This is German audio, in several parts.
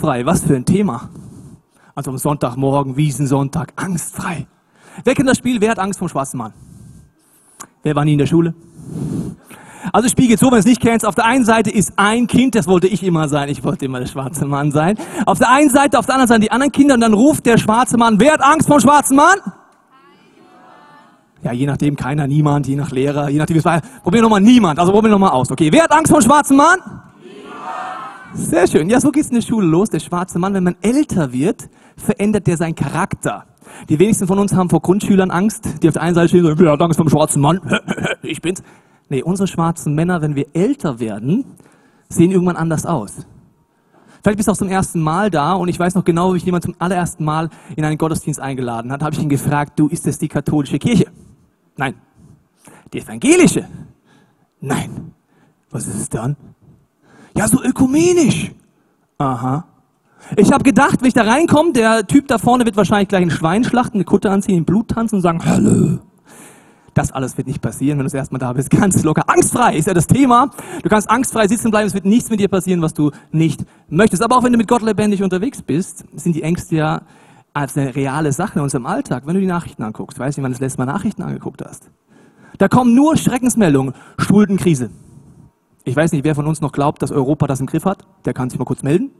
Angstfrei, was für ein Thema. Also am Sonntagmorgen, Wiesensonntag, angstfrei. Wer kennt das Spiel? Wer hat Angst vom schwarzen Mann? Wer war nie in der Schule? Also das Spiel geht so, wenn es nicht kennst. Auf der einen Seite ist ein Kind, das wollte ich immer sein. Ich wollte immer der schwarze Mann sein. Auf der einen Seite, auf der anderen Seite die anderen Kinder und dann ruft der schwarze Mann, wer hat Angst vom schwarzen Mann? Ja, je nachdem, keiner, niemand, je nach Lehrer, je nachdem, es war, probieren wir nochmal niemand, also probieren wir nochmal aus. Okay, wer hat Angst vor dem schwarzen Mann? Sehr schön. Ja, so geht's in der Schule los. Der schwarze Mann, wenn man älter wird, verändert der seinen Charakter. Die wenigsten von uns haben vor Grundschülern Angst, die auf der einen Seite stehen und sagen, hat Angst vor dem schwarzen Mann? ich bin's. Nee, unsere schwarzen Männer, wenn wir älter werden, sehen irgendwann anders aus. Vielleicht bist du auch zum ersten Mal da und ich weiß noch genau, wie ich jemand zum allerersten Mal in einen Gottesdienst eingeladen hat, habe ich ihn gefragt, du, ist das die katholische Kirche? Nein. Die evangelische? Nein. Was ist es dann? Ja, so ökumenisch. Aha. Ich habe gedacht, wenn ich da reinkomme, der Typ da vorne wird wahrscheinlich gleich ein Schwein schlachten, eine Kutte anziehen, in Blut tanzen und sagen, Hallo. Das alles wird nicht passieren, wenn du das erstmal da bist. Ganz locker. Angstfrei ist ja das Thema. Du kannst angstfrei sitzen bleiben. Es wird nichts mit dir passieren, was du nicht möchtest. Aber auch wenn du mit Gott lebendig unterwegs bist, sind die Ängste ja als eine reale Sache in unserem Alltag. Wenn du die Nachrichten anguckst, weißt du, wann du das letzte Mal Nachrichten angeguckt hast? Da kommen nur Schreckensmeldungen. Schuldenkrise. Ich weiß nicht, wer von uns noch glaubt, dass Europa das im Griff hat. Der kann sich mal kurz melden.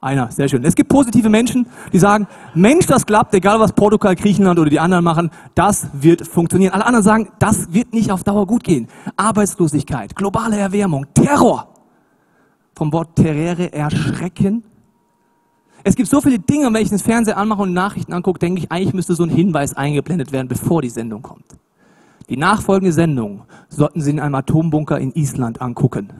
Einer, sehr schön. Es gibt positive Menschen, die sagen, Mensch, das klappt, egal was Portugal, Griechenland oder die anderen machen, das wird funktionieren. Alle anderen sagen, das wird nicht auf Dauer gut gehen. Arbeitslosigkeit, globale Erwärmung, Terror. Vom Wort terrere, erschrecken. Es gibt so viele Dinge, wenn ich das Fernseher anmache und Nachrichten angucke, denke ich, eigentlich müsste so ein Hinweis eingeblendet werden, bevor die Sendung kommt. Die nachfolgende Sendung sollten Sie in einem Atombunker in Island angucken.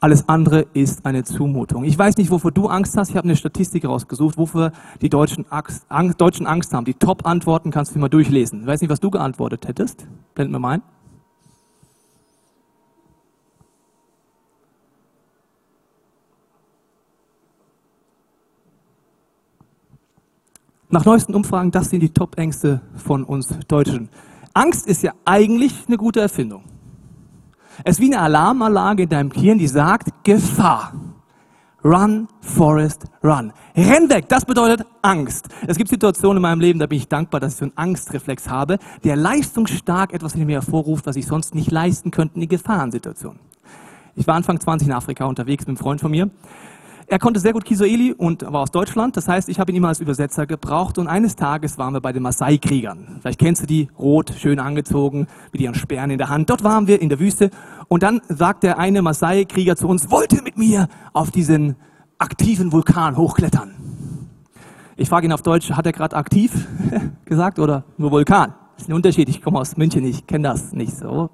Alles andere ist eine Zumutung. Ich weiß nicht, wovor du Angst hast. Ich habe eine Statistik rausgesucht, wofür die Deutschen Angst, Angst, Deutschen Angst haben. Die Top-Antworten kannst du mal durchlesen. Ich weiß nicht, was du geantwortet hättest. Blend mir mal ein. Nach neuesten Umfragen, das sind die Top-Ängste von uns Deutschen. Angst ist ja eigentlich eine gute Erfindung. Es ist wie eine Alarmanlage in deinem Gehirn, die sagt, Gefahr. Run, Forest, run. Renn weg, das bedeutet Angst. Es gibt Situationen in meinem Leben, da bin ich dankbar, dass ich so einen Angstreflex habe, der leistungsstark etwas in mir hervorruft, was ich sonst nicht leisten könnte in Gefahrensituationen. Ich war Anfang 20 in Afrika unterwegs mit einem Freund von mir. Er konnte sehr gut Kiswahili und war aus Deutschland. Das heißt, ich habe ihn immer als Übersetzer gebraucht. Und eines Tages waren wir bei den Maasai-Kriegern. Vielleicht kennst du die, rot, schön angezogen, mit ihren Sperren in der Hand. Dort waren wir in der Wüste. Und dann sagt der eine Maasai-Krieger zu uns, wollt ihr mit mir auf diesen aktiven Vulkan hochklettern? Ich frage ihn auf Deutsch, hat er gerade aktiv gesagt oder nur Vulkan? Das ist ein Unterschied. Ich komme aus München, ich kenne das nicht so.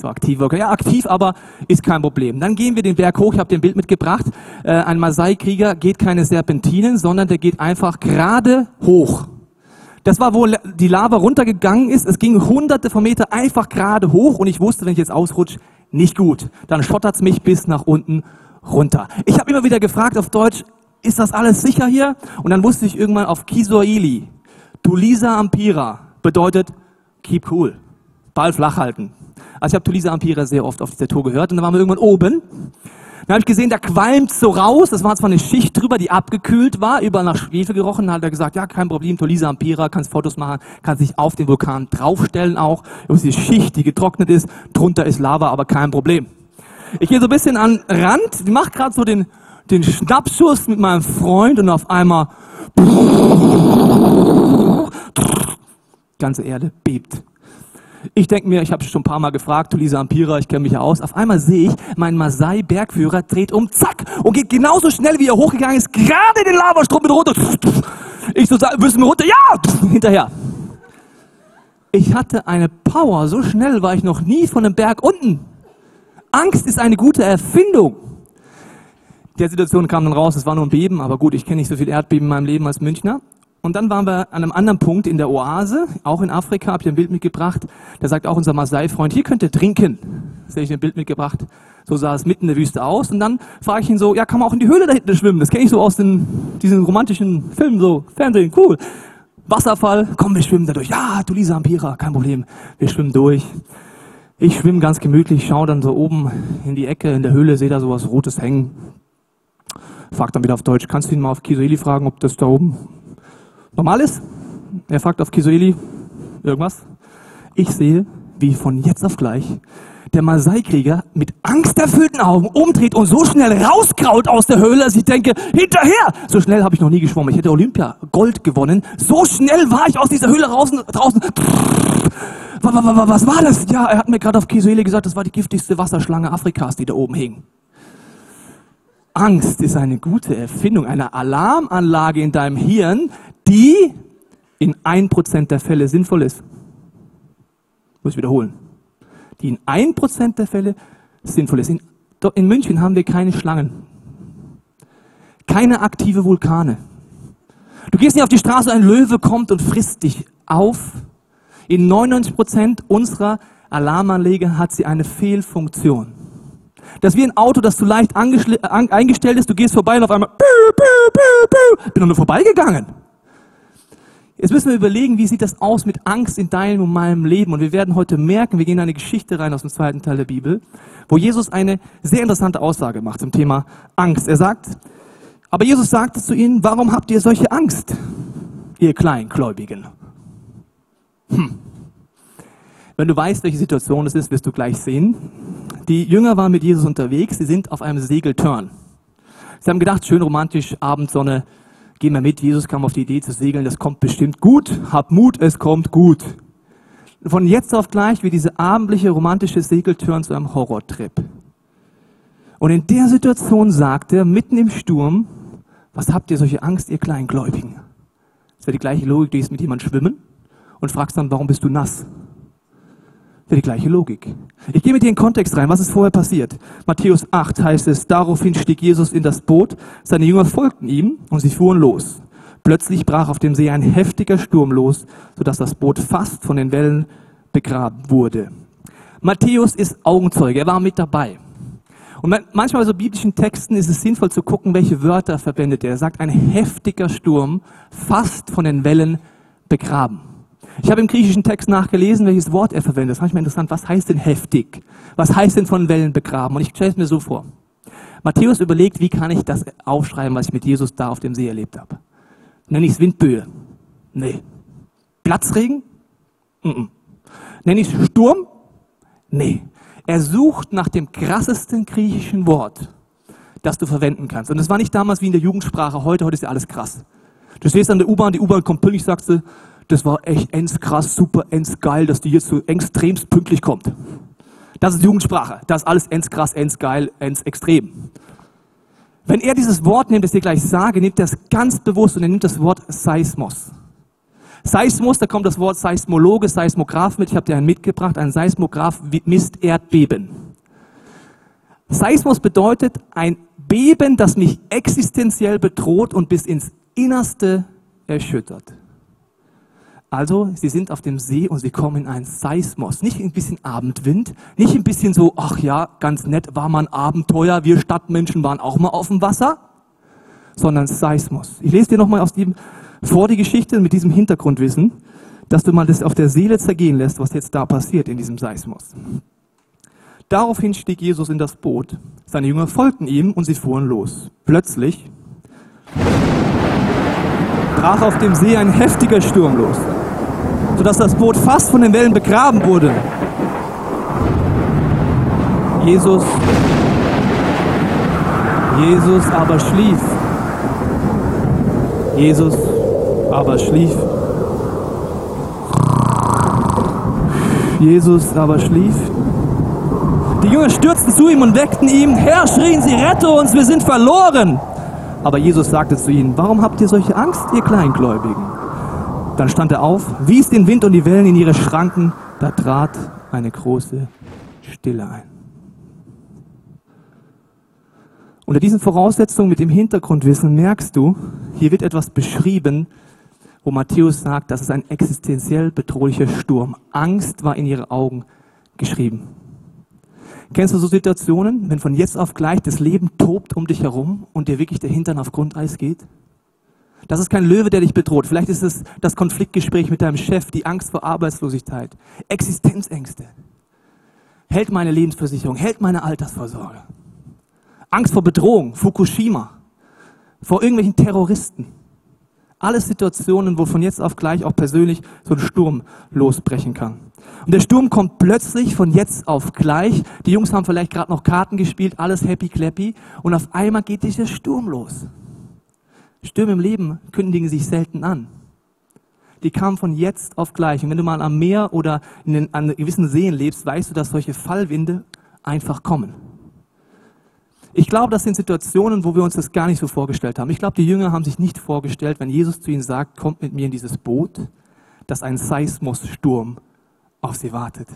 So aktiv. Ja, aktiv, aber ist kein Problem. Dann gehen wir den Berg hoch. Ich habe dir ein Bild mitgebracht. Äh, ein Maasai-Krieger geht keine Serpentinen, sondern der geht einfach gerade hoch. Das war, wo die Lava runtergegangen ist. Es ging hunderte von Meter einfach gerade hoch und ich wusste, wenn ich jetzt ausrutsche, nicht gut. Dann schottert's mich bis nach unten runter. Ich habe immer wieder gefragt auf Deutsch, ist das alles sicher hier? Und dann wusste ich irgendwann auf Kiswahili, Tulisa Ampira bedeutet keep cool, Ball flach halten. Also ich habe Tulisa Ampira sehr oft auf dieser Tour gehört und dann waren wir irgendwann oben. Dann habe ich gesehen, da qualmt so raus. Das war zwar eine Schicht drüber, die abgekühlt war, überall nach Schwefel gerochen. Dann hat er gesagt, ja, kein Problem, Tulisa Ampira, kannst Fotos machen, kannst dich auf den Vulkan draufstellen auch. Über diese Schicht, die getrocknet ist, drunter ist Lava, aber kein Problem. Ich gehe so ein bisschen an Rand, mache gerade so den, den Schnappschuss mit meinem Freund und auf einmal ganze Erde bebt. Ich denke mir, ich habe schon ein paar Mal gefragt, Tulisa Ampira, ich kenne mich ja aus. Auf einmal sehe ich, mein Masai-Bergführer dreht um, zack, und geht genauso schnell, wie er hochgegangen ist, gerade den Lavastrom mit runter. Ich so, du mir runter? Ja! Hinterher. Ich hatte eine Power, so schnell war ich noch nie von einem Berg unten. Angst ist eine gute Erfindung. Der Situation kam dann raus, es war nur ein Beben, aber gut, ich kenne nicht so viel Erdbeben in meinem Leben als Münchner. Und dann waren wir an einem anderen Punkt in der Oase, auch in Afrika, habe ich ein Bild mitgebracht. Da sagt auch unser Maasai-Freund, hier könnt ihr trinken. Da habe ich ein Bild mitgebracht. So sah es mitten in der Wüste aus. Und dann frage ich ihn so, ja, kann man auch in die Höhle da hinten schwimmen? Das kenne ich so aus den, diesen romantischen Filmen, so Fernsehen, cool. Wasserfall, komm, wir schwimmen da durch. Ja, du Lisa Ampira, kein Problem. Wir schwimmen durch. Ich schwimme ganz gemütlich, schaue dann so oben in die Ecke in der Höhle, sehe da so was Rotes hängen. Fragt dann wieder auf Deutsch, kannst du ihn mal auf Kisueli fragen, ob das da oben normal ist? Er fragt auf Kisueli irgendwas. Ich sehe, wie von jetzt auf gleich der Masai-Krieger mit angsterfüllten Augen umdreht und so schnell rauskraut aus der Höhle, dass ich denke, hinterher! So schnell habe ich noch nie geschwommen. Ich hätte Olympia Gold gewonnen. So schnell war ich aus dieser Höhle draußen. draußen. Was war das? Ja, er hat mir gerade auf Kisuele gesagt, das war die giftigste Wasserschlange Afrikas, die da oben hing. Angst ist eine gute Erfindung, eine Alarmanlage in deinem Hirn, die in ein Prozent der Fälle sinnvoll ist. Muss ich wiederholen. Die in ein Prozent der Fälle sinnvoll ist. In, in München haben wir keine Schlangen. Keine aktive Vulkane. Du gehst nicht auf die Straße, ein Löwe kommt und frisst dich auf. In 99 Prozent unserer Alarmanlage hat sie eine Fehlfunktion. Das ist wie ein Auto, das zu leicht eingestellt ist. Du gehst vorbei und auf einmal, bin nur vorbeigegangen. Jetzt müssen wir überlegen, wie sieht das aus mit Angst in deinem und meinem Leben? Und wir werden heute merken, wir gehen in eine Geschichte rein aus dem zweiten Teil der Bibel, wo Jesus eine sehr interessante Aussage macht zum Thema Angst. Er sagt, aber Jesus sagte zu ihnen, warum habt ihr solche Angst, ihr Kleingläubigen? Hm. Wenn du weißt, welche Situation es ist, wirst du gleich sehen. Die Jünger waren mit Jesus unterwegs, sie sind auf einem Segeltörn. Sie haben gedacht, schön romantisch, Abendsonne, geh mal mit, Jesus kam auf die Idee zu segeln, das kommt bestimmt gut, hab Mut, es kommt gut. Von jetzt auf gleich wird diese abendliche romantische Segeltörn zu einem Horrortrip. Und in der Situation sagt er, mitten im Sturm, was habt ihr solche Angst, ihr Kleingläubigen? Das wäre die gleiche Logik, du gehst mit jemandem schwimmen und fragst dann, warum bist du nass? Wäre die gleiche Logik. Ich gehe mit dir in den Kontext rein. Was ist vorher passiert? Matthäus 8 heißt es, daraufhin stieg Jesus in das Boot, seine Jünger folgten ihm und sie fuhren los. Plötzlich brach auf dem See ein heftiger Sturm los, sodass das Boot fast von den Wellen begraben wurde. Matthäus ist Augenzeuge, er war mit dabei. Und manchmal bei so biblischen Texten ist es sinnvoll zu gucken, welche Wörter verwendet er. Er sagt, ein heftiger Sturm, fast von den Wellen begraben. Ich habe im griechischen Text nachgelesen, welches Wort er verwendet. Das ist manchmal interessant. Was heißt denn heftig? Was heißt denn von Wellen begraben? Und ich stelle es mir so vor. Matthäus überlegt, wie kann ich das aufschreiben, was ich mit Jesus da auf dem See erlebt habe. Nenne ich es Windböe? Nee. Platzregen? Mm -mm. Nenne ich es Sturm? Nee. Er sucht nach dem krassesten griechischen Wort, das du verwenden kannst. Und das war nicht damals wie in der Jugendsprache heute, heute ist ja alles krass. Du stehst an der U-Bahn, die U-Bahn kommt pünktlich, sagst du, das war echt ends krass, super, ends geil, dass die jetzt so extremst pünktlich kommt. Das ist Jugendsprache. Das ist alles ends krass, ends geil, ends extrem. Wenn er dieses Wort nimmt, das ich dir gleich sage, nimmt er es ganz bewusst und er nimmt das Wort Seismos. Seismos, da kommt das Wort Seismologe, Seismograph mit. Ich habe dir einen mitgebracht. Ein Seismograph misst Erdbeben. Seismos bedeutet ein Beben, das mich existenziell bedroht und bis ins Innerste erschüttert. Also, sie sind auf dem See und sie kommen in einen Seismos. Nicht ein bisschen Abendwind, nicht ein bisschen so, ach ja, ganz nett, war mal ein Abenteuer, wir Stadtmenschen waren auch mal auf dem Wasser, sondern Seismos. Ich lese dir nochmal aus dem, vor die Geschichte mit diesem Hintergrundwissen, dass du mal das auf der Seele zergehen lässt, was jetzt da passiert in diesem Seismos. Daraufhin stieg Jesus in das Boot. Seine Jünger folgten ihm und sie fuhren los. Plötzlich brach auf dem See ein heftiger Sturm los, sodass das Boot fast von den Wellen begraben wurde. Jesus, Jesus aber schlief. Jesus aber schlief. Jesus aber schlief. Die Jünger stürzten zu ihm und weckten ihn. Herr, schrien sie, rette uns, wir sind verloren. Aber Jesus sagte zu ihnen, warum habt ihr solche Angst, ihr Kleingläubigen? Dann stand er auf, wies den Wind und die Wellen in ihre Schranken, da trat eine große Stille ein. Unter diesen Voraussetzungen mit dem Hintergrundwissen merkst du, hier wird etwas beschrieben, wo Matthäus sagt, das ist ein existenziell bedrohlicher Sturm. Angst war in ihre Augen geschrieben. Kennst du so Situationen, wenn von jetzt auf gleich das Leben tobt um dich herum und dir wirklich der Hintern auf Grundeis geht? Das ist kein Löwe, der dich bedroht. Vielleicht ist es das Konfliktgespräch mit deinem Chef, die Angst vor Arbeitslosigkeit, Existenzängste. Hält meine Lebensversicherung, hält meine Altersvorsorge. Angst vor Bedrohung, Fukushima. vor irgendwelchen Terroristen. Alles Situationen, wo von jetzt auf gleich auch persönlich so ein Sturm losbrechen kann. Und der Sturm kommt plötzlich von jetzt auf gleich. Die Jungs haben vielleicht gerade noch Karten gespielt, alles happy clappy. Und auf einmal geht dieser Sturm los. Stürme im Leben kündigen sich selten an. Die kamen von jetzt auf gleich. Und wenn du mal am Meer oder in den, an gewissen Seen lebst, weißt du, dass solche Fallwinde einfach kommen. Ich glaube, das sind Situationen, wo wir uns das gar nicht so vorgestellt haben. Ich glaube, die Jünger haben sich nicht vorgestellt, wenn Jesus zu ihnen sagt, kommt mit mir in dieses Boot, dass ein Seismossturm auf sie wartet.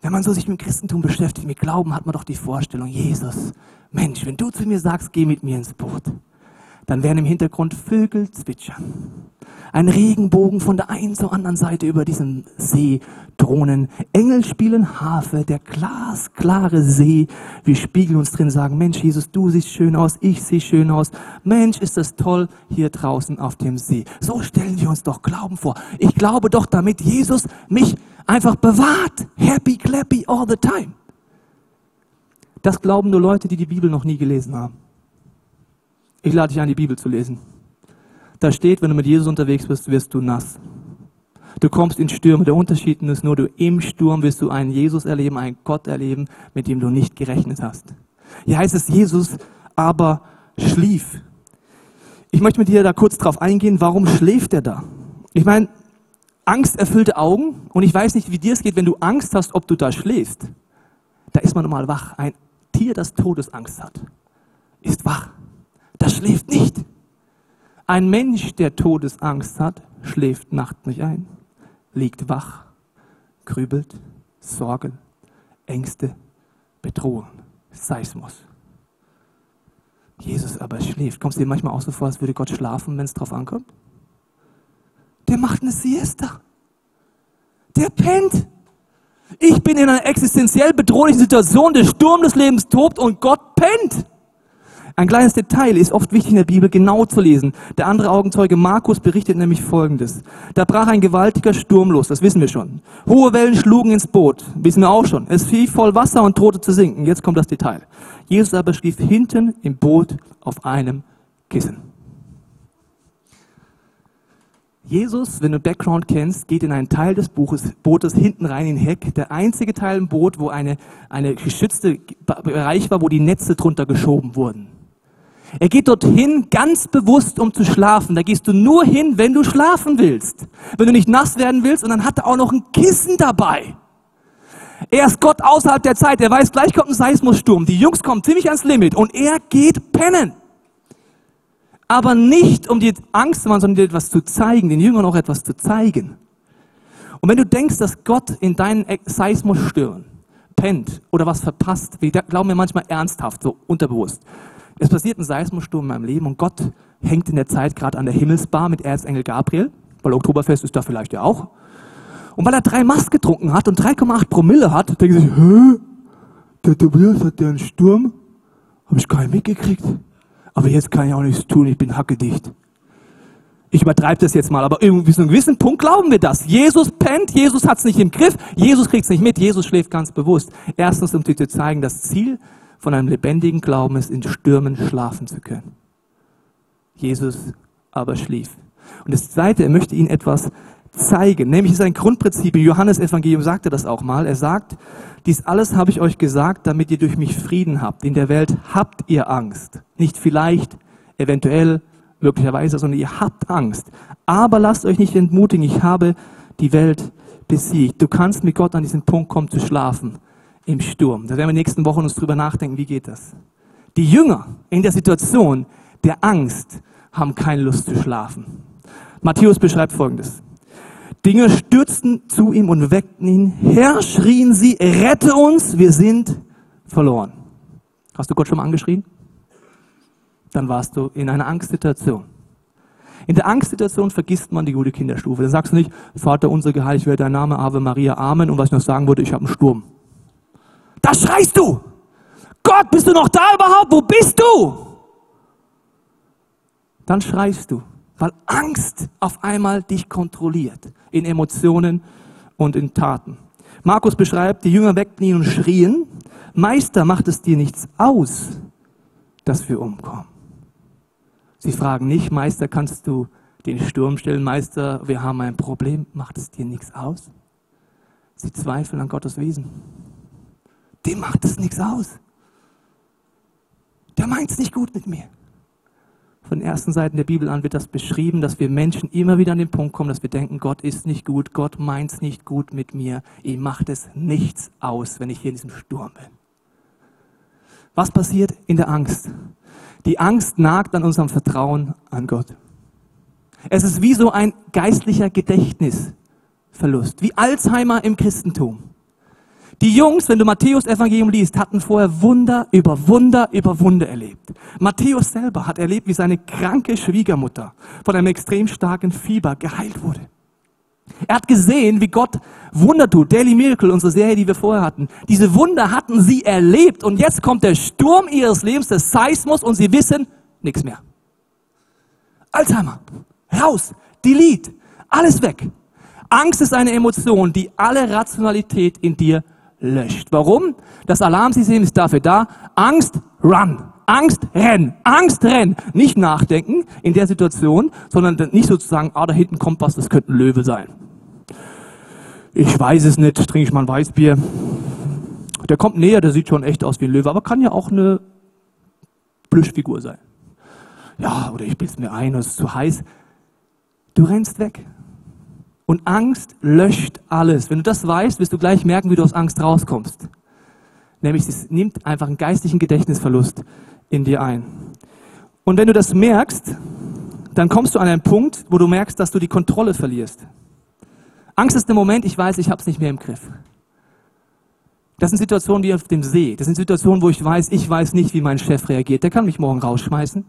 Wenn man so sich mit Christentum beschäftigt, mit Glauben, hat man doch die Vorstellung, Jesus, Mensch, wenn du zu mir sagst, geh mit mir ins Boot, dann werden im Hintergrund Vögel zwitschern. Ein Regenbogen von der einen zur anderen Seite über diesem See drohnen. Engel spielen Harfe, der glasklare See. Wir spiegeln uns drin, sagen, Mensch, Jesus, du siehst schön aus, ich sehe schön aus. Mensch, ist das toll hier draußen auf dem See. So stellen wir uns doch Glauben vor. Ich glaube doch, damit Jesus mich einfach bewahrt. Happy, clappy all the time. Das glauben nur Leute, die die Bibel noch nie gelesen haben. Ich lade dich ein, die Bibel zu lesen. Da steht, wenn du mit Jesus unterwegs bist, wirst du nass. Du kommst in Stürme. Der Unterschied ist nur, du im Sturm wirst du einen Jesus erleben, einen Gott erleben, mit dem du nicht gerechnet hast. Hier heißt es, Jesus aber schlief. Ich möchte mit dir da kurz drauf eingehen, warum schläft er da? Ich meine, angsterfüllte Augen und ich weiß nicht, wie dir es geht, wenn du Angst hast, ob du da schläfst. Da ist man normal wach. Ein Tier, das Todesangst hat, ist wach das schläft nicht. Ein Mensch, der Todesangst hat, schläft nachts nicht ein, liegt wach, grübelt, Sorgen, Ängste, Bedrohung, Seismus. Jesus aber schläft. Kommst du dir manchmal auch so vor, als würde Gott schlafen, wenn es drauf ankommt? Der macht eine Siesta. Der pennt. Ich bin in einer existenziell bedrohlichen Situation, der Sturm des Lebens tobt und Gott pennt. Ein kleines Detail ist oft wichtig in der Bibel genau zu lesen. Der andere Augenzeuge Markus berichtet nämlich Folgendes. Da brach ein gewaltiger Sturm los, das wissen wir schon. Hohe Wellen schlugen ins Boot, wissen wir auch schon. Es fiel voll Wasser und drohte zu sinken. Jetzt kommt das Detail. Jesus aber schlief hinten im Boot auf einem Kissen. Jesus, wenn du Background kennst, geht in einen Teil des Buches, Bootes hinten rein in den Heck. Der einzige Teil im Boot, wo eine, eine geschützte Bereich war, wo die Netze drunter geschoben wurden. Er geht dorthin ganz bewusst, um zu schlafen. Da gehst du nur hin, wenn du schlafen willst. Wenn du nicht nass werden willst. Und dann hat er auch noch ein Kissen dabei. Er ist Gott außerhalb der Zeit. Er weiß, gleich kommt ein Seismussturm. Die Jungs kommen ziemlich ans Limit. Und er geht pennen. Aber nicht, um dir Angst zu machen, sondern dir etwas zu zeigen, den Jüngern auch etwas zu zeigen. Und wenn du denkst, dass Gott in deinen Seismusstürmen pennt oder was verpasst, wir glauben ja manchmal ernsthaft, so unterbewusst. Es passiert ein Seismosturm in meinem Leben und Gott hängt in der Zeit gerade an der Himmelsbar mit Erzengel Gabriel, weil Oktoberfest ist da vielleicht ja auch. Und weil er drei Mast getrunken hat und 3,8 Promille hat, denkt er sich, hä? Der Tobias hat ja einen Sturm? Habe ich nicht mitgekriegt. Aber jetzt kann ich auch nichts tun, ich bin hackedicht. Ich übertreibe das jetzt mal, aber irgendwie zu einem gewissen Punkt glauben wir das. Jesus pennt, Jesus hat es nicht im Griff, Jesus kriegt es nicht mit, Jesus schläft ganz bewusst. Erstens, um dir zu zeigen, das Ziel von einem lebendigen Glauben ist, in Stürmen schlafen zu können. Jesus aber schlief. Und das Zweite, er möchte ihnen etwas zeigen, nämlich ist ein Grundprinzip. Im Johannesevangelium sagt er das auch mal. Er sagt, dies alles habe ich euch gesagt, damit ihr durch mich Frieden habt. In der Welt habt ihr Angst. Nicht vielleicht, eventuell, möglicherweise, sondern ihr habt Angst. Aber lasst euch nicht entmutigen, ich habe die Welt besiegt. Du kannst mit Gott an diesen Punkt kommen zu schlafen im Sturm. Da werden wir in den nächsten Wochen uns drüber nachdenken, wie geht das. Die Jünger in der Situation der Angst haben keine Lust zu schlafen. Matthäus beschreibt Folgendes. Dinge stürzten zu ihm und weckten ihn. Herr, schrien sie, rette uns, wir sind verloren. Hast du Gott schon mal angeschrien? Dann warst du in einer Angstsituation. In der Angstsituation vergisst man die gute Kinderstufe. Dann sagst du nicht, Vater unser geheiligt werde dein Name, Ave Maria, Amen. Und was ich noch sagen würde, ich habe einen Sturm. Da schreist du. Gott, bist du noch da überhaupt? Wo bist du? Dann schreist du, weil Angst auf einmal dich kontrolliert in Emotionen und in Taten. Markus beschreibt, die Jünger weckten ihn und schrien, Meister, macht es dir nichts aus, dass wir umkommen. Sie fragen nicht, Meister, kannst du den Sturm stellen, Meister, wir haben ein Problem, macht es dir nichts aus? Sie zweifeln an Gottes Wesen. Dem macht es nichts aus. Der meint es nicht gut mit mir. Von den ersten Seiten der Bibel an wird das beschrieben, dass wir Menschen immer wieder an den Punkt kommen, dass wir denken, Gott ist nicht gut, Gott meint es nicht gut mit mir, ihm macht es nichts aus, wenn ich hier in diesem Sturm bin. Was passiert in der Angst? Die Angst nagt an unserem Vertrauen an Gott. Es ist wie so ein geistlicher Gedächtnisverlust, wie Alzheimer im Christentum. Die Jungs, wenn du Matthäus Evangelium liest, hatten vorher Wunder über Wunder über Wunder erlebt. Matthäus selber hat erlebt, wie seine kranke Schwiegermutter von einem extrem starken Fieber geheilt wurde. Er hat gesehen, wie Gott Wunder tut. Daily Miracle, unsere Serie, die wir vorher hatten. Diese Wunder hatten sie erlebt und jetzt kommt der Sturm ihres Lebens, der Seismus und sie wissen nichts mehr. Alzheimer, raus, delete, alles weg. Angst ist eine Emotion, die alle Rationalität in dir löscht. Warum? Das Alarmsystem ist dafür da. Angst, run. Angst, renn. Angst, renn. Nicht nachdenken in der Situation, sondern nicht sozusagen, ah, da hinten kommt was, das könnte ein Löwe sein. Ich weiß es nicht, trinke ich mal ein Weißbier. Der kommt näher, der sieht schon echt aus wie ein Löwe, aber kann ja auch eine Plüschfigur sein. Ja, oder ich bilde mir ein, es ist zu heiß. Du rennst weg. Und Angst löscht alles. Wenn du das weißt, wirst du gleich merken, wie du aus Angst rauskommst. Nämlich, es nimmt einfach einen geistlichen Gedächtnisverlust in dir ein. Und wenn du das merkst, dann kommst du an einen Punkt, wo du merkst, dass du die Kontrolle verlierst. Angst ist der Moment, ich weiß, ich habe es nicht mehr im Griff. Das sind Situationen wie auf dem See. Das sind Situationen, wo ich weiß, ich weiß nicht, wie mein Chef reagiert. Der kann mich morgen rausschmeißen.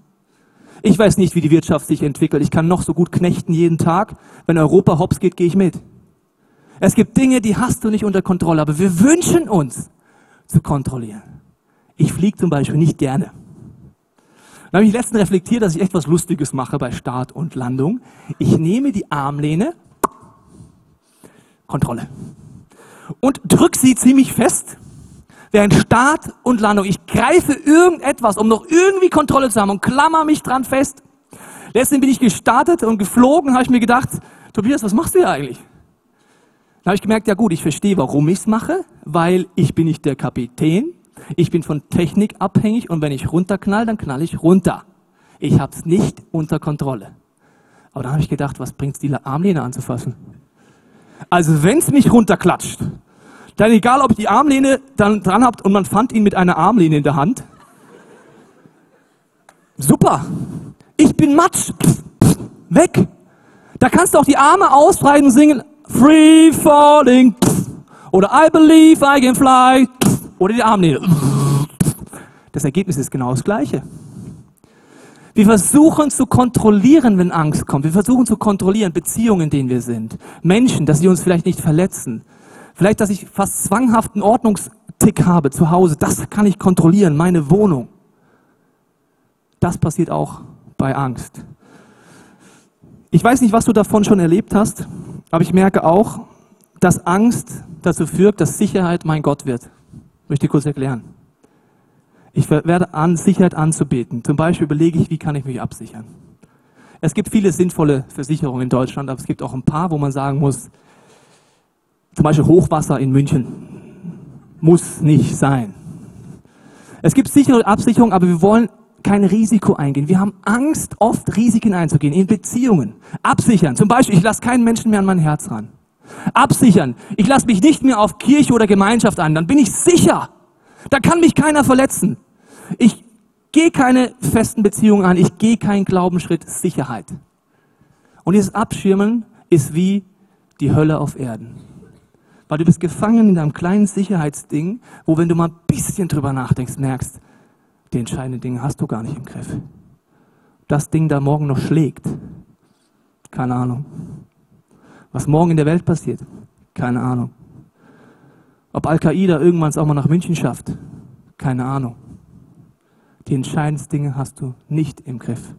Ich weiß nicht, wie die Wirtschaft sich entwickelt. Ich kann noch so gut knechten jeden Tag. Wenn Europa hops geht, gehe ich mit. Es gibt Dinge, die hast du nicht unter Kontrolle, aber wir wünschen uns zu kontrollieren. Ich fliege zum Beispiel nicht gerne. Dann habe ich letztens reflektiert, dass ich etwas Lustiges mache bei Start und Landung. Ich nehme die Armlehne, Kontrolle, und drücke sie ziemlich fest während Start und Landung. Ich greife irgendetwas, um noch irgendwie Kontrolle zu haben und klammer mich dran fest. Letztens bin ich gestartet und geflogen, habe ich mir gedacht, Tobias, was machst du hier eigentlich? Dann habe ich gemerkt, ja gut, ich verstehe, warum ich es mache, weil ich bin nicht der Kapitän, ich bin von Technik abhängig und wenn ich runterknall, dann knall ich runter. Ich habe es nicht unter Kontrolle. Aber dann habe ich gedacht, was bringt es, die Armlehne anzufassen? Also wenn es mich runterklatscht, dann egal, ob ich die Armlehne dann dran habt und man fand ihn mit einer Armlehne in der Hand. Super. Ich bin Matsch. Pff, pff, weg. Da kannst du auch die Arme ausbreiten und singen Free Falling. Pff, oder I Believe I Can Fly. Oder die Armlehne. Das Ergebnis ist genau das gleiche. Wir versuchen zu kontrollieren, wenn Angst kommt. Wir versuchen zu kontrollieren Beziehungen, in denen wir sind. Menschen, dass sie uns vielleicht nicht verletzen. Vielleicht, dass ich fast zwanghaften Ordnungstick habe zu Hause. Das kann ich kontrollieren, meine Wohnung. Das passiert auch bei Angst. Ich weiß nicht, was du davon schon erlebt hast, aber ich merke auch, dass Angst dazu führt, dass Sicherheit mein Gott wird. Ich möchte kurz erklären. Ich werde an, Sicherheit anzubeten. Zum Beispiel überlege ich, wie kann ich mich absichern. Es gibt viele sinnvolle Versicherungen in Deutschland, aber es gibt auch ein paar, wo man sagen muss, zum Beispiel Hochwasser in München. Muss nicht sein. Es gibt sichere Absicherung, aber wir wollen kein Risiko eingehen. Wir haben Angst, oft Risiken einzugehen in Beziehungen. Absichern. Zum Beispiel, ich lasse keinen Menschen mehr an mein Herz ran. Absichern. Ich lasse mich nicht mehr auf Kirche oder Gemeinschaft ein. Dann bin ich sicher. Da kann mich keiner verletzen. Ich gehe keine festen Beziehungen an. Ich gehe keinen Glaubensschritt Sicherheit. Und dieses Abschirmen ist wie die Hölle auf Erden. Weil du bist gefangen in deinem kleinen Sicherheitsding, wo wenn du mal ein bisschen drüber nachdenkst, merkst, die entscheidenden Dinge hast du gar nicht im Griff. Das Ding da morgen noch schlägt, keine Ahnung. Was morgen in der Welt passiert, keine Ahnung. Ob Al-Qaida irgendwann es auch mal nach München schafft, keine Ahnung. Die entscheidendsten Dinge hast du nicht im Griff.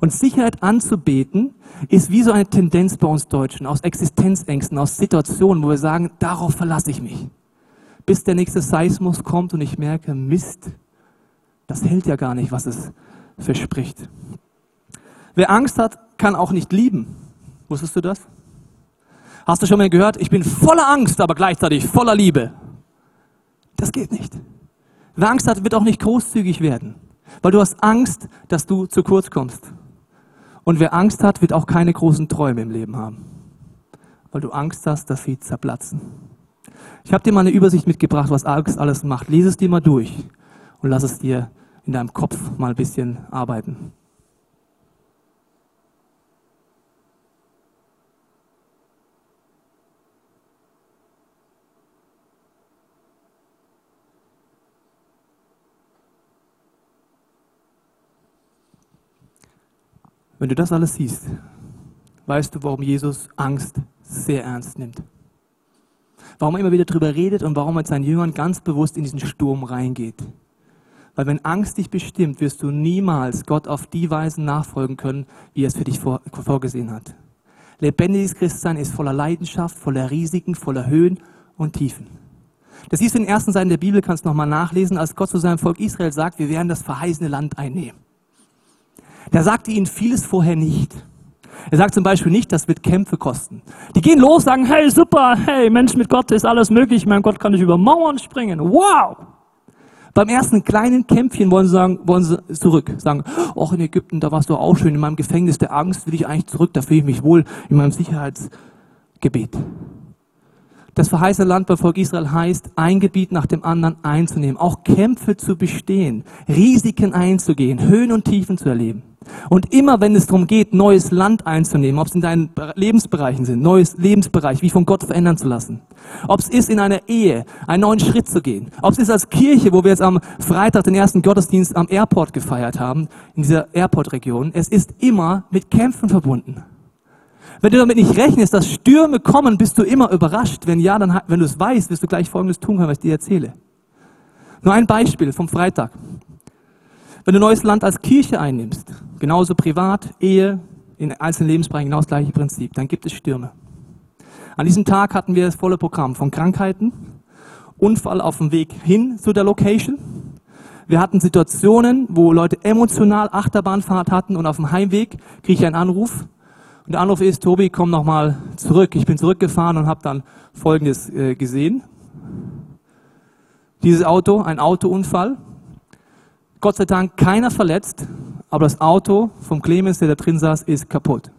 Und Sicherheit anzubeten ist wie so eine Tendenz bei uns Deutschen, aus Existenzängsten, aus Situationen, wo wir sagen, darauf verlasse ich mich. Bis der nächste Seismus kommt und ich merke, Mist, das hält ja gar nicht, was es verspricht. Wer Angst hat, kann auch nicht lieben. Wusstest du das? Hast du schon mal gehört, ich bin voller Angst, aber gleichzeitig voller Liebe? Das geht nicht. Wer Angst hat, wird auch nicht großzügig werden, weil du hast Angst, dass du zu kurz kommst. Und wer Angst hat, wird auch keine großen Träume im Leben haben, weil du Angst hast, dass sie zerplatzen. Ich habe dir mal eine Übersicht mitgebracht, was Angst alles macht. Lies es dir mal durch und lass es dir in deinem Kopf mal ein bisschen arbeiten. Wenn du das alles siehst, weißt du, warum Jesus Angst sehr ernst nimmt. Warum er immer wieder darüber redet und warum er mit seinen Jüngern ganz bewusst in diesen Sturm reingeht. Weil wenn Angst dich bestimmt, wirst du niemals Gott auf die Weise nachfolgen können, wie er es für dich vor, vorgesehen hat. Lebendiges Christsein ist voller Leidenschaft, voller Risiken, voller Höhen und Tiefen. Das siehst du in den ersten Seiten der Bibel, kannst du nochmal nachlesen, als Gott zu seinem Volk Israel sagt, wir werden das verheißene Land einnehmen. Da sagte ihnen vieles vorher nicht. Er sagt zum Beispiel nicht, das wird Kämpfe kosten. Die gehen los, sagen, hey, super, hey, Mensch, mit Gott ist alles möglich, mein Gott kann nicht über Mauern springen, wow! Beim ersten kleinen Kämpfchen wollen sie, sagen, wollen sie zurück. Sagen, ach, in Ägypten, da warst du auch schön. In meinem Gefängnis der Angst will ich eigentlich zurück. Da fühle ich mich wohl in meinem Sicherheitsgebet. Das verheißene Land beim Volk Israel heißt, ein Gebiet nach dem anderen einzunehmen, auch Kämpfe zu bestehen, Risiken einzugehen, Höhen und Tiefen zu erleben. Und immer wenn es darum geht, neues Land einzunehmen, ob es in deinen Lebensbereichen sind, neues Lebensbereich, wie von Gott verändern zu lassen, ob es ist in einer Ehe, einen neuen Schritt zu gehen, ob es ist als Kirche, wo wir jetzt am Freitag den ersten Gottesdienst am Airport gefeiert haben, in dieser Airport-Region, es ist immer mit Kämpfen verbunden. Wenn du damit nicht rechnest, dass Stürme kommen, bist du immer überrascht. Wenn ja, dann, wenn du es weißt, wirst du gleich Folgendes tun können, was ich dir erzähle. Nur ein Beispiel vom Freitag. Wenn du neues Land als Kirche einnimmst, genauso privat, Ehe, in einzelnen Lebensbereichen genau das gleiche Prinzip, dann gibt es Stürme. An diesem Tag hatten wir das volle Programm von Krankheiten, Unfall auf dem Weg hin zu der Location. Wir hatten Situationen, wo Leute emotional Achterbahnfahrt hatten und auf dem Heimweg kriege ich einen Anruf. Und der Anruf ist, Tobi, komm nochmal zurück. Ich bin zurückgefahren und habe dann Folgendes äh, gesehen. Dieses Auto, ein Autounfall, Gott sei Dank keiner verletzt, aber das Auto vom Clemens, der da drin saß, ist kaputt.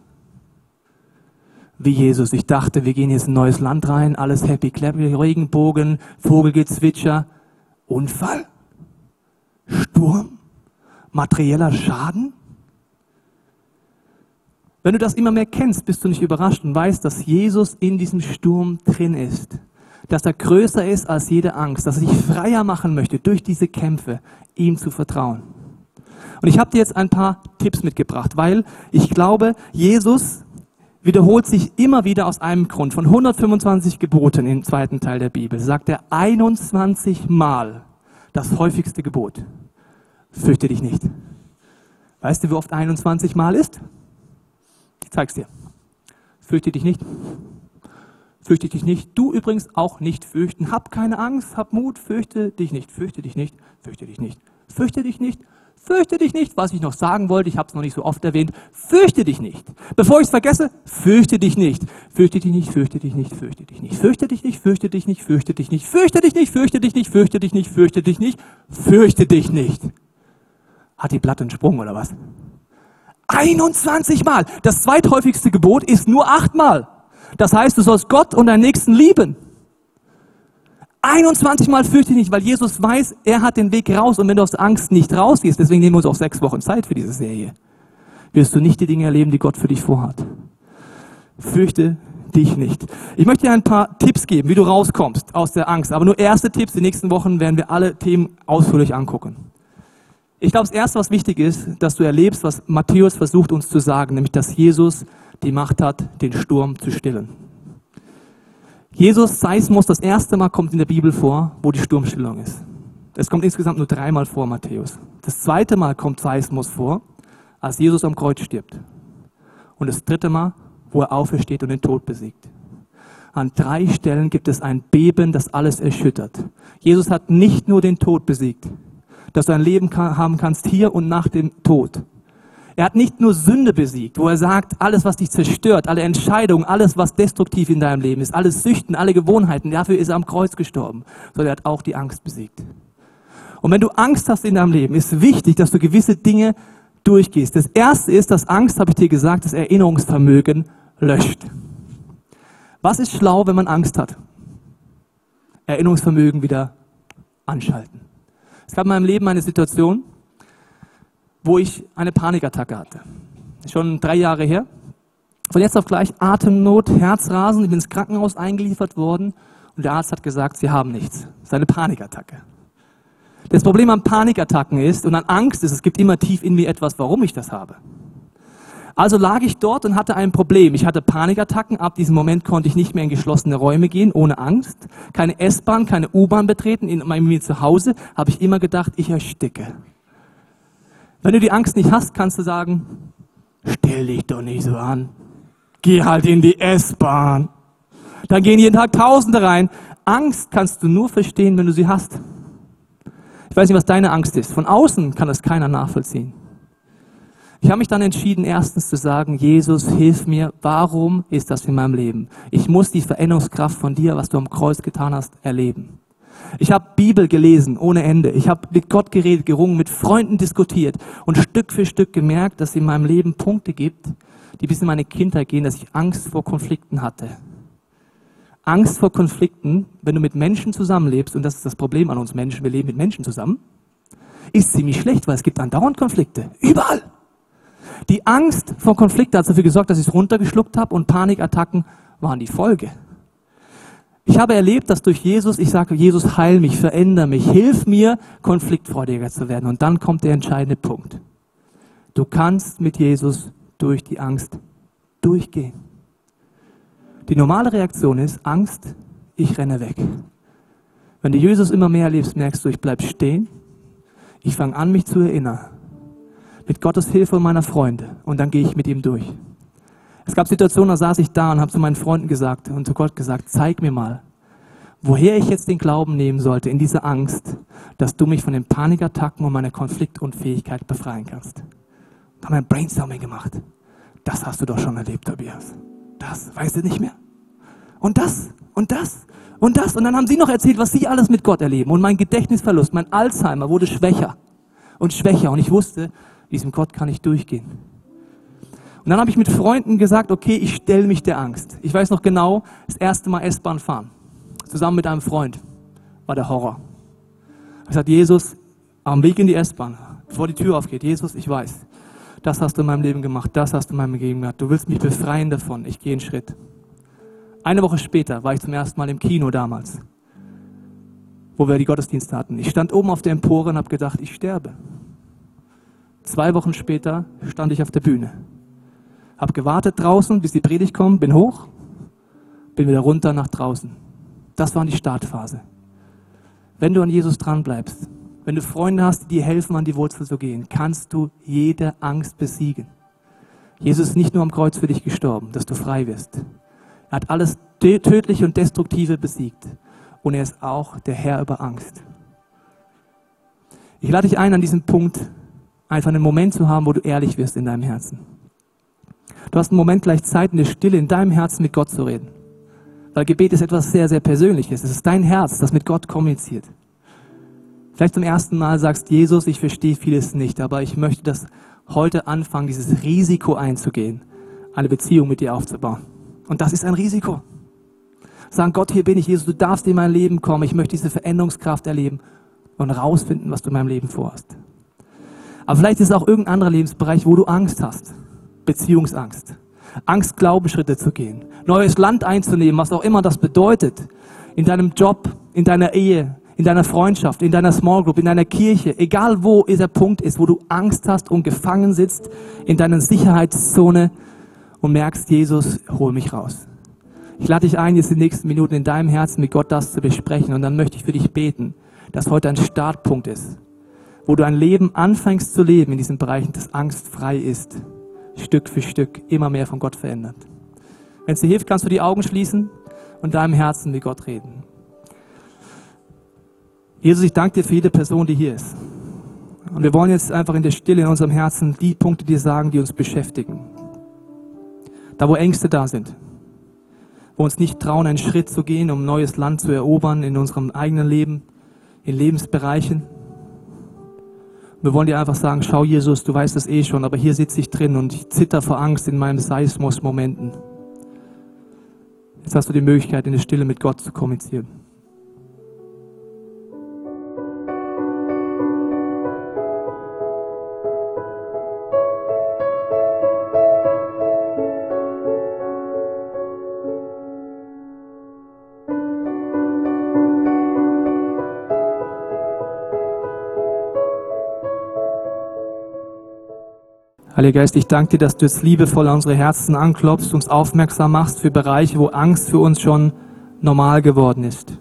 Wie Jesus. Ich dachte, wir gehen jetzt in ein neues Land rein, alles happy clappy, Regenbogen, Vogelgezwitscher. Unfall? Sturm? Materieller Schaden? Wenn du das immer mehr kennst, bist du nicht überrascht und weißt, dass Jesus in diesem Sturm drin ist dass er größer ist als jede Angst, dass er sich freier machen möchte durch diese Kämpfe, ihm zu vertrauen. Und ich habe dir jetzt ein paar Tipps mitgebracht, weil ich glaube, Jesus wiederholt sich immer wieder aus einem Grund. Von 125 Geboten im zweiten Teil der Bibel sagt er 21 Mal das häufigste Gebot. Fürchte dich nicht. Weißt du, wie oft 21 Mal ist? Zeig's dir. Fürchte dich nicht. Fürchte dich nicht. Du übrigens auch nicht fürchten. Hab keine Angst, hab Mut, fürchte dich nicht, fürchte dich nicht, fürchte dich nicht, fürchte dich nicht, fürchte dich nicht. Was ich noch sagen wollte, ich habe es noch nicht so oft erwähnt, fürchte dich nicht. Bevor ich es vergesse, fürchte dich nicht. Fürchte dich nicht, fürchte dich nicht, fürchte dich nicht, fürchte dich nicht, fürchte dich nicht, fürchte dich nicht, fürchte dich nicht, fürchte dich nicht, fürchte dich nicht, fürchte dich nicht, fürchte dich nicht. Hat die Platte einen Sprung oder was? 21 Mal. Das zweithäufigste Gebot ist nur achtmal. Das heißt, du sollst Gott und deinen Nächsten lieben. 21 Mal fürchte ich nicht, weil Jesus weiß, er hat den Weg raus. Und wenn du aus Angst nicht rausgehst, deswegen nehmen wir uns auch sechs Wochen Zeit für diese Serie, wirst du nicht die Dinge erleben, die Gott für dich vorhat. Fürchte dich nicht. Ich möchte dir ein paar Tipps geben, wie du rauskommst aus der Angst. Aber nur erste Tipps. Die nächsten Wochen werden wir alle Themen ausführlich angucken. Ich glaube, das erste, was wichtig ist, dass du erlebst, was Matthäus versucht uns zu sagen, nämlich, dass Jesus die Macht hat, den Sturm zu stillen. Jesus Seismus, das erste Mal kommt in der Bibel vor, wo die Sturmstillung ist. Es kommt insgesamt nur dreimal vor, Matthäus. Das zweite Mal kommt Seismus vor, als Jesus am Kreuz stirbt. Und das dritte Mal, wo er aufersteht und den Tod besiegt. An drei Stellen gibt es ein Beben, das alles erschüttert. Jesus hat nicht nur den Tod besiegt, dass du ein Leben haben kannst hier und nach dem Tod. Er hat nicht nur Sünde besiegt, wo er sagt, alles, was dich zerstört, alle Entscheidungen, alles, was destruktiv in deinem Leben ist, alles Süchten, alle Gewohnheiten, dafür ist er am Kreuz gestorben, sondern er hat auch die Angst besiegt. Und wenn du Angst hast in deinem Leben, ist wichtig, dass du gewisse Dinge durchgehst. Das erste ist, dass Angst, habe ich dir gesagt, das Erinnerungsvermögen löscht. Was ist schlau, wenn man Angst hat? Erinnerungsvermögen wieder anschalten. Es gab in meinem Leben eine Situation, wo ich eine Panikattacke hatte. Schon drei Jahre her. Von jetzt auf gleich Atemnot, Herzrasen. Ich bin ins Krankenhaus eingeliefert worden und der Arzt hat gesagt, Sie haben nichts. Das ist eine Panikattacke. Das Problem an Panikattacken ist und an Angst ist, es gibt immer tief in mir etwas, warum ich das habe. Also lag ich dort und hatte ein Problem. Ich hatte Panikattacken. Ab diesem Moment konnte ich nicht mehr in geschlossene Räume gehen, ohne Angst. Keine S-Bahn, keine U-Bahn betreten. In meinem Zuhause habe ich immer gedacht, ich ersticke. Wenn du die Angst nicht hast, kannst du sagen, stell dich doch nicht so an. Geh halt in die S-Bahn. Dann gehen jeden Tag Tausende rein. Angst kannst du nur verstehen, wenn du sie hast. Ich weiß nicht, was deine Angst ist. Von außen kann das keiner nachvollziehen. Ich habe mich dann entschieden, erstens zu sagen, Jesus, hilf mir, warum ist das in meinem Leben? Ich muss die Veränderungskraft von dir, was du am Kreuz getan hast, erleben. Ich habe Bibel gelesen ohne Ende. Ich habe mit Gott geredet, gerungen, mit Freunden diskutiert und Stück für Stück gemerkt, dass es in meinem Leben Punkte gibt, die bis in meine Kindheit gehen, dass ich Angst vor Konflikten hatte. Angst vor Konflikten, wenn du mit Menschen zusammenlebst, und das ist das Problem an uns Menschen, wir leben mit Menschen zusammen, ist ziemlich schlecht, weil es gibt andauernd Konflikte. Überall. Die Angst vor Konflikten hat dafür gesorgt, dass ich es runtergeschluckt habe und Panikattacken waren die Folge. Ich habe erlebt, dass durch Jesus, ich sage, Jesus, heil mich, veränder mich, hilf mir, konfliktfreudiger zu werden. Und dann kommt der entscheidende Punkt. Du kannst mit Jesus durch die Angst durchgehen. Die normale Reaktion ist Angst, ich renne weg. Wenn du Jesus immer mehr erlebst, merkst du, ich bleib stehen. Ich fange an, mich zu erinnern mit Gottes Hilfe und meiner Freunde. Und dann gehe ich mit ihm durch. Es gab Situationen, da saß ich da und habe zu meinen Freunden gesagt und zu Gott gesagt, zeig mir mal, woher ich jetzt den Glauben nehmen sollte in dieser Angst, dass du mich von den Panikattacken und meiner Konfliktunfähigkeit befreien kannst. Da haben wir ein Brainstorming gemacht. Das hast du doch schon erlebt, Tobias. Das, weißt du nicht mehr? Und das, und das, und das. Und dann haben sie noch erzählt, was sie alles mit Gott erleben. Und mein Gedächtnisverlust, mein Alzheimer wurde schwächer und schwächer. Und ich wusste, diesem Gott kann ich durchgehen. Und dann habe ich mit Freunden gesagt, okay, ich stelle mich der Angst. Ich weiß noch genau, das erste Mal S-Bahn fahren, zusammen mit einem Freund, war der Horror. Ich sagte, Jesus, am Weg in die S-Bahn, bevor die Tür aufgeht, Jesus, ich weiß, das hast du in meinem Leben gemacht, das hast du in meinem Leben gemacht. Du willst mich befreien davon, ich gehe einen Schritt. Eine Woche später war ich zum ersten Mal im Kino damals, wo wir die Gottesdienste hatten. Ich stand oben auf der Empore und habe gedacht, ich sterbe. Zwei Wochen später stand ich auf der Bühne. Hab gewartet draußen, bis die Predigt kommt, bin hoch, bin wieder runter nach draußen. Das war die Startphase. Wenn du an Jesus dranbleibst, wenn du Freunde hast, die dir helfen, an die Wurzel zu gehen, kannst du jede Angst besiegen. Jesus ist nicht nur am Kreuz für dich gestorben, dass du frei wirst. Er hat alles Tödliche und Destruktive besiegt. Und er ist auch der Herr über Angst. Ich lade dich ein, an diesem Punkt einfach einen Moment zu haben, wo du ehrlich wirst in deinem Herzen. Du hast einen Moment gleich Zeit, in der Stille in deinem Herzen mit Gott zu reden. Weil Gebet ist etwas sehr, sehr Persönliches. Es ist dein Herz, das mit Gott kommuniziert. Vielleicht zum ersten Mal sagst, Jesus, ich verstehe vieles nicht, aber ich möchte das heute anfangen, dieses Risiko einzugehen, eine Beziehung mit dir aufzubauen. Und das ist ein Risiko. Sagen, Gott, hier bin ich, Jesus, du darfst in mein Leben kommen, ich möchte diese Veränderungskraft erleben und rausfinden, was du in meinem Leben vorhast. Aber vielleicht ist es auch irgendein anderer Lebensbereich, wo du Angst hast. Beziehungsangst. Angst, Glaubensschritte zu gehen. Neues Land einzunehmen, was auch immer das bedeutet. In deinem Job, in deiner Ehe, in deiner Freundschaft, in deiner Small Group, in deiner Kirche. Egal wo dieser Punkt ist, wo du Angst hast und gefangen sitzt in deiner Sicherheitszone und merkst, Jesus, hol mich raus. Ich lade dich ein, jetzt die nächsten Minuten in deinem Herzen mit Gott das zu besprechen und dann möchte ich für dich beten, dass heute ein Startpunkt ist wo du ein Leben anfängst zu leben in diesen Bereichen, das angstfrei ist, Stück für Stück immer mehr von Gott verändert. Wenn es dir hilft, kannst du die Augen schließen und deinem Herzen mit Gott reden. Jesus, ich danke dir für jede Person, die hier ist. Und wir wollen jetzt einfach in der Stille in unserem Herzen die Punkte dir sagen, die uns beschäftigen. Da, wo Ängste da sind, wo uns nicht trauen, einen Schritt zu gehen, um neues Land zu erobern in unserem eigenen Leben, in Lebensbereichen. Wir wollen dir einfach sagen, schau Jesus, du weißt es eh schon, aber hier sitze ich drin und ich zitter vor Angst in meinen Seismos-Momenten. Jetzt hast du die Möglichkeit, in der Stille mit Gott zu kommunizieren. Heiliger Geist, ich danke dir, dass du jetzt liebevoll an unsere Herzen anklopfst, uns aufmerksam machst für Bereiche, wo Angst für uns schon normal geworden ist.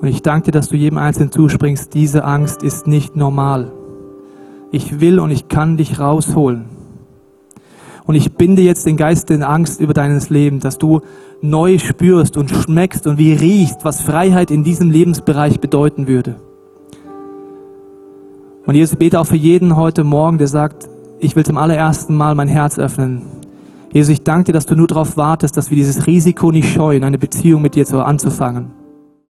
Und ich danke dir, dass du jedem Einzelnen zuspringst, diese Angst ist nicht normal. Ich will und ich kann dich rausholen. Und ich binde jetzt den Geist in Angst über deines Leben, dass du neu spürst und schmeckst und wie riechst, was Freiheit in diesem Lebensbereich bedeuten würde. Und Jesus, bete auch für jeden heute Morgen, der sagt, ich will zum allerersten Mal mein Herz öffnen. Jesus, ich danke dir, dass du nur darauf wartest, dass wir dieses Risiko nicht scheuen, eine Beziehung mit dir anzufangen.